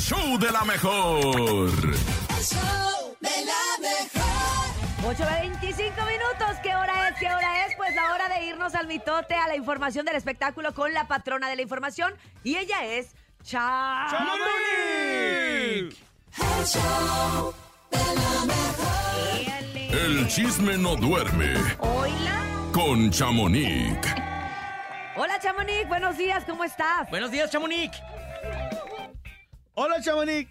show de la mejor. El show de la mejor. 8 de 25 minutos. ¿Qué hora es? ¿Qué hora es? Pues la hora de irnos al mitote, a la información del espectáculo con la patrona de la información. Y ella es Chamonix. El show de la mejor. El chisme no duerme Hola. con Chamonix. Hola, Chamonix. Buenos días. ¿Cómo estás? Buenos días, Chamonix. Hola, Chamonix.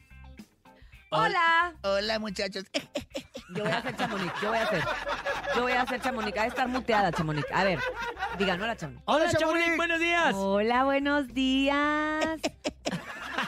Hola. Hola, muchachos. Yo voy a hacer Chamonix. Yo voy a hacer. Yo voy a hacer Chamonix. Ha de estar muteada, Chamonix. A ver. Digan, hola, Chamonix. Hola, Hola, Chamonix. Chamonix. Buenos días. Hola, buenos días.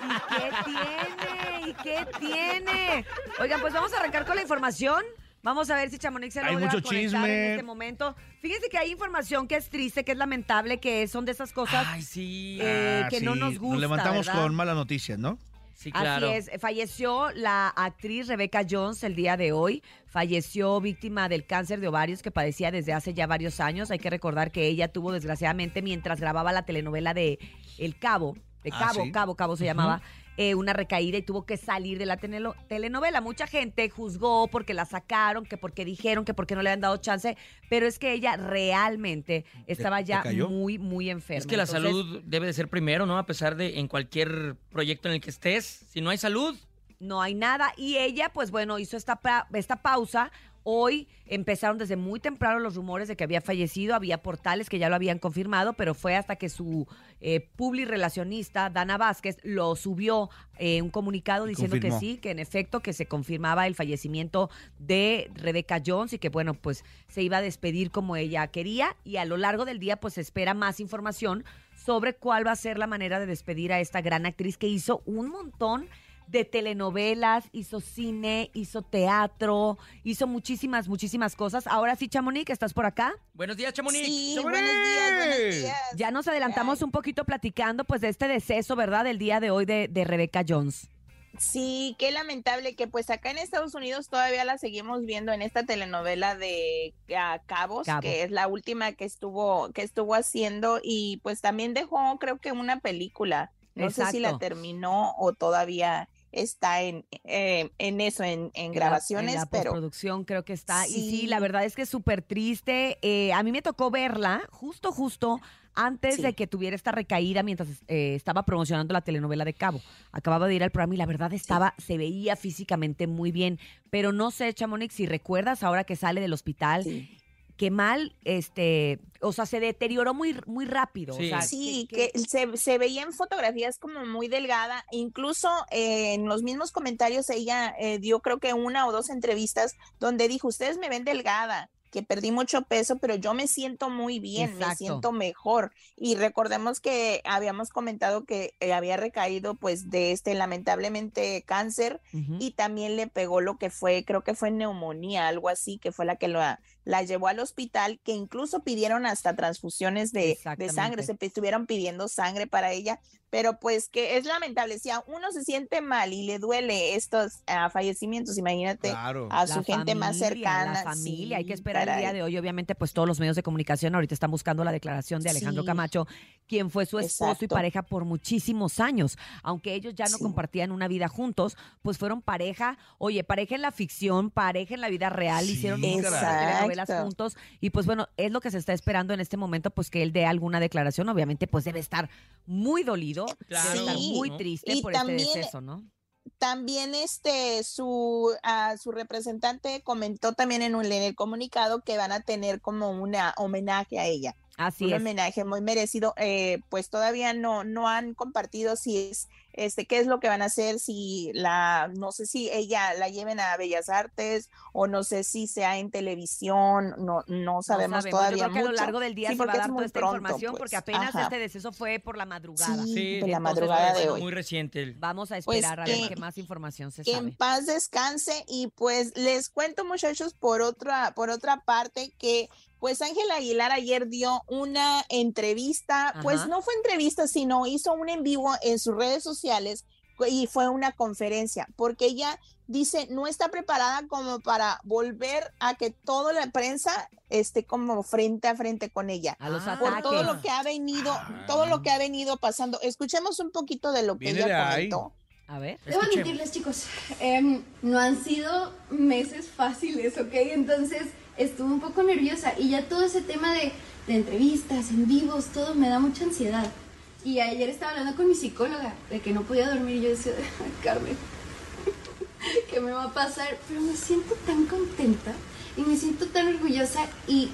¿Y qué tiene? ¿Y qué tiene? Oigan, pues vamos a arrancar con la información. Vamos a ver si Chamonix se Hay logra mucho conectar chisme. en este momento. Fíjense que hay información que es triste, que es lamentable, que son de esas cosas. Ay, sí. Eh, Ah, que no nos gusta, Nos levantamos ¿verdad? con malas noticias, ¿no? Sí, claro. Así es, falleció la actriz Rebecca Jones el día de hoy. Falleció víctima del cáncer de ovarios que padecía desde hace ya varios años. Hay que recordar que ella tuvo desgraciadamente mientras grababa la telenovela de El Cabo, de Ah, Cabo, ¿sí? Cabo, Cabo se llamaba, eh, una recaída y tuvo que salir de la telenovela. Mucha gente juzgó porque la sacaron, que porque dijeron, que porque no le habían dado chance, pero es que ella realmente estaba ¿Le ya muy, muy enferma. Es que la Entonces, salud debe de ser primero, ¿no? A pesar de en cualquier proyecto en el que estés, si no hay salud, no hay nada. Y ella, pues bueno, hizo esta, esta pausa. Hoy empezaron desde muy temprano los rumores de que había fallecido, había portales que ya lo habían confirmado, pero fue hasta que su eh, publi relacionista, Dana Vázquez, lo subió eh, un comunicado diciendo confirmó. que sí, que en efecto que se confirmaba el fallecimiento de Rebecca Jones y que bueno, pues se iba a despedir como ella quería y a lo largo del día pues se espera más información sobre cuál va a ser la manera de despedir a esta gran actriz que hizo un montón de telenovelas, hizo cine, hizo teatro, hizo muchísimas, muchísimas cosas. Ahora sí, Chamonix, ¿estás por acá? buenos días, Chamonix. Sí, ¡Chamonix! buenos días, buenos días. Ya nos adelantamos un poquito platicando pues de este deceso, ¿verdad? Del día de hoy de, de Rebecca Jones. Sí, qué lamentable que pues acá en Estados Unidos todavía la seguimos viendo en esta telenovela de ah, Cabos, Cabo. que es la última que estuvo que estuvo haciendo y pues también dejó creo que una película. No sé si la terminó o todavía está en eh, en eso en, en grabaciones, En la, pero postproducción creo que está. Y sí, la verdad es que es súper triste. Eh, a mí me tocó verla justo, justo antes Sí. de que tuviera esta recaída mientras eh, estaba promocionando la telenovela de Cabo. Acababa de ir al programa y la verdad estaba, se veía físicamente muy bien. Pero no sé, Chamonix, si recuerdas ahora que sale del hospital, sí. Qué mal, este, o sea, se deterioró muy, muy rápido. Sí. O sea, Sí, que- que, se, se veía en fotografías como muy delgada. Incluso eh, en los mismos comentarios ella eh, dio creo que una o dos entrevistas donde dijo, ustedes me ven delgada, que perdí mucho peso, pero yo me siento muy bien, me siento mejor. Y recordemos que habíamos comentado que eh, había recaído pues de este lamentablemente cáncer y también le pegó lo que fue, creo que fue neumonía, algo así, que fue la que la, la llevó al hospital, que incluso pidieron hasta transfusiones de, de sangre, se estuvieron pidiendo sangre para ella, pero pues que es lamentable, si a uno se siente mal y le duele estos ah, fallecimientos, imagínate Claro. a La su gente más cercana. La familia, hay que esperar el día caray. de hoy. Obviamente, pues todos los medios de comunicación ahorita están buscando la declaración de Alejandro Sí. Camacho, quien fue su esposo y pareja por muchísimos años. Aunque ellos ya no Sí. compartían una vida juntos, pues fueron pareja, oye, pareja en la ficción, pareja en la vida real, Sí, hicieron Exacto. juntos. Y pues bueno, es lo que se está esperando en este momento, pues que él dé alguna declaración. Obviamente, pues debe estar muy dolido, Claro, debe estar muy ¿no? triste Y por también- este deceso, ¿no? También este su ah, su representante comentó también en, un, en el comunicado que van a tener como una homenaje a ella. Así un es. homenaje muy merecido. Eh, pues todavía no, no han compartido si es, este, qué es lo que van a hacer, si la, no sé si ella la lleven a Bellas Artes o no sé si sea en televisión, no, no sabemos, Yo todavía creo que a lo largo del día Sí, se va a dar toda muy esta pronto, información pues. porque apenas Ajá. este deceso fue por la madrugada. Sí, Sí, de la entonces, madrugada pues, de Bueno, hoy. Muy reciente. el- Vamos a Pues esperar a ver que- qué más información se que sabe. en paz descanse y pues les cuento muchachos por otra por otra parte que pues Ángela Aguilar ayer dio una entrevista, pues no fue entrevista, sino hizo un en vivo en sus redes sociales y fue una conferencia, porque ella dice no está preparada como para volver a que toda la prensa esté como frente a frente con ella. A los Ah, Por ataques. todo lo que ha venido, todo lo que ha venido pasando. Escuchemos un poquito de lo que Viene ella comentó. A ver. Debo admitirles, chicos, em, no han sido meses fáciles, ¿ok? Entonces estuve un poco nerviosa y ya todo ese tema de, de entrevistas, en vivos, todo me da mucha ansiedad. Y ayer estaba hablando con mi psicóloga de que no podía dormir y yo decía, "Ay, Carmen, ¿qué me va a pasar? Pero me siento tan contenta y me siento tan orgullosa y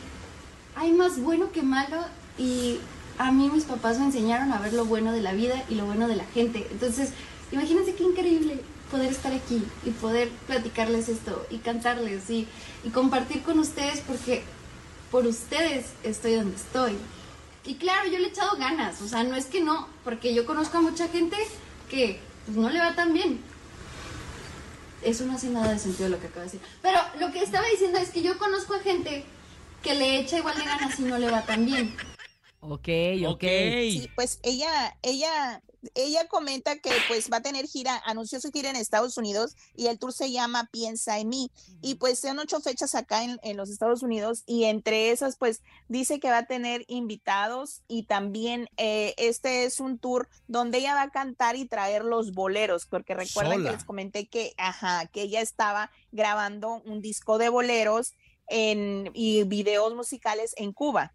hay más bueno que malo y a mí mis papás me enseñaron a ver lo bueno de la vida y lo bueno de la gente. Entonces, imagínense qué increíble poder estar aquí y poder platicarles esto y cantarles y, y compartir con ustedes porque por ustedes estoy donde estoy. Y claro, yo le he echado ganas, o sea, no es que no, porque yo conozco a mucha gente que pues, no le va tan bien. Eso no hace nada de sentido lo que acabo de decir. Pero lo que estaba diciendo es que yo conozco a gente que le echa igual de ganas y no le va tan bien. Ok, ok. Sí, pues ella, ella, ella comenta que pues va a tener gira, anunció su gira en Estados Unidos y el tour se llama Piensa en mí. Y pues son ocho fechas acá en, en los Estados Unidos y entre esas pues dice que va a tener invitados y también eh, este es un tour donde ella va a cantar y traer los boleros, porque recuerden Sola. que les comenté que, ajá, que ella estaba grabando un disco de boleros en, y videos musicales en Cuba.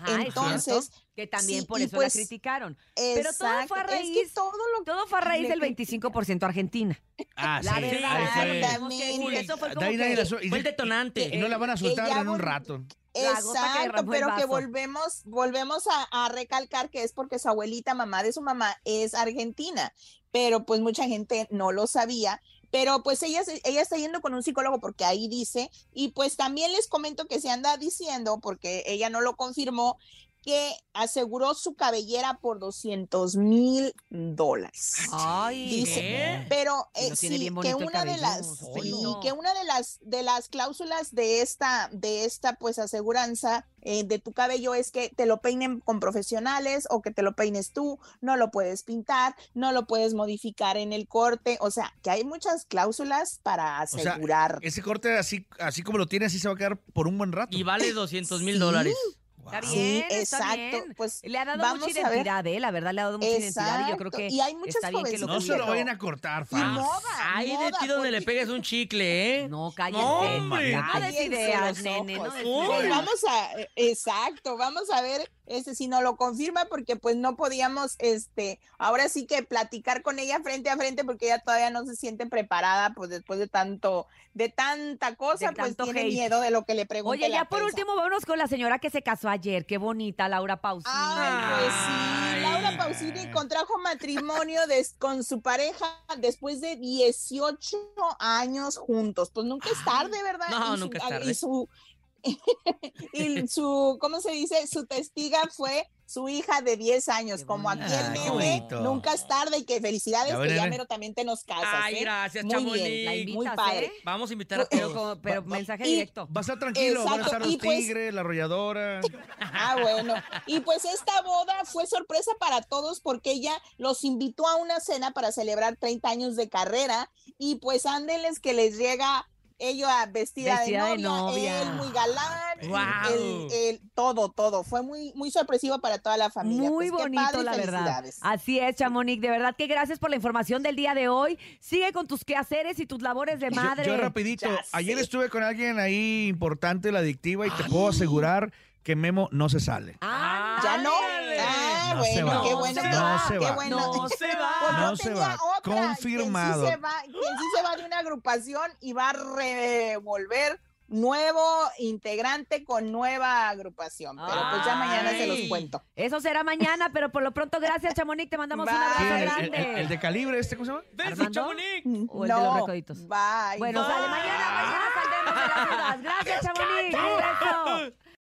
Ajá, Entonces, cierto, que también sí, por eso pues, la criticaron. Pero todo fue a es que raíz- todo lo Todo fue a raíz del critican. 25% Argentina. Ah, La sí. verdad, Uy, eso fue de como ahí nadie que- la su- y- Fue el detonante. Y no la van a soltar en un rato. Que Exacto, pero que volvemos, volvemos a, a recalcar que es porque su abuelita, mamá de su mamá, es argentina, pero pues mucha gente no lo sabía. Pero pues ella, ella está yendo con un psicólogo porque ahí dice, y pues también les comento que se anda diciendo, porque ella no lo confirmó, que aseguró su cabellera por 200 mil dólares. Ay, Dice, ¿Qué? pero eh, sí, que una de las sí, que una de las de las cláusulas de esta de esta pues aseguranza eh, de tu cabello es que te lo peinen con profesionales o que te lo peines tú, no lo puedes pintar, no lo puedes modificar en el corte, o sea, que hay muchas cláusulas para sea, asegurar. Ese corte, así, así como lo tiene, así se va a quedar por un buen rato. Y vale 200 mil Sí. dólares. Está bien, Sí, está exacto, bien. pues, le ha dado vamos mucha identidad, ¿eh? La verdad le ha dado mucha identidad y yo creo Exacto, que y hay muchos está bien que lo No se lo vayan a cortar, Y fans. moda, Ay de moda, ti donde le porque- pegues un chicle, ¿eh? No, cállate. No. No ideas, nene, no Uy. Vamos a, eh, exacto, vamos a ver este si no lo confirma porque pues no podíamos, este, ahora sí que platicar con ella frente a frente porque ella todavía no se siente preparada, pues después de tanto, de tanta cosa, De pues tiene hate. miedo de lo que le pregunte Oye, la ya por prensa. último, vámonos con la señora que se casó ayer. Qué bonita, Laura Pausini. Ay, pues sí, Ay. Laura Pausini contrajo matrimonio con su pareja después de 18 años juntos. Pues nunca es tarde, ¿verdad? No, Y su- nunca es ah, tarde. Y su, y su, ¿cómo se dice? Su testiga fue su hija de 10 años, como aquí el meme, nunca es tarde y que felicidades Ya que ya mero también te nos casas. Ay, ¿eh? gracias, Muy Chamonix. bien, La muy padre. ¿eh? Vamos a invitar a Pero, todos. como- pero mensaje y- directo. Va a estar tranquilo, van a Exacto, estar los pues- tigres, la arrolladora. Ah, bueno. Y pues esta boda fue sorpresa para todos porque ella los invitó a una cena para celebrar 30 años de carrera y pues ándeles que les llega ella vestida, Vestida de de, novia, novia. él muy galán, el- el- todo, todo. Fue muy, muy sorpresivo para toda la familia. Muy Pues, bonito, padre la verdad. Así es, Chamonix. De verdad que gracias por la información del día de hoy. Sigue con tus quehaceres y tus labores de madre. Yo, rapidito, Ya ayer sé. estuve con alguien ahí importante, la adictiva, y te puedo asegurar que Memo no se sale. Ah, ¿Ya no? Ah, No se bueno, va. qué No bueno. se que- va. qué No se va. bueno. No se va. Pues yo No se tenía va. otra, Confirmado. sí se va, quien sí se va de una agrupación y va a revolver nuevo integrante con nueva agrupación. Pero pues ya mañana se los cuento. Eso será mañana, pero por lo pronto, gracias, Chamonix. Te mandamos un Bye. abrazo ¿Quién? ¿El, grande. el- el de calibre este, cómo se llama? ¡Besos, ¿Armando? Chamonix! O el de los recoditos. Bye. Bueno, sale mañana, mañana saldremos de las dudas. Gracias, Chamonix. Un beso.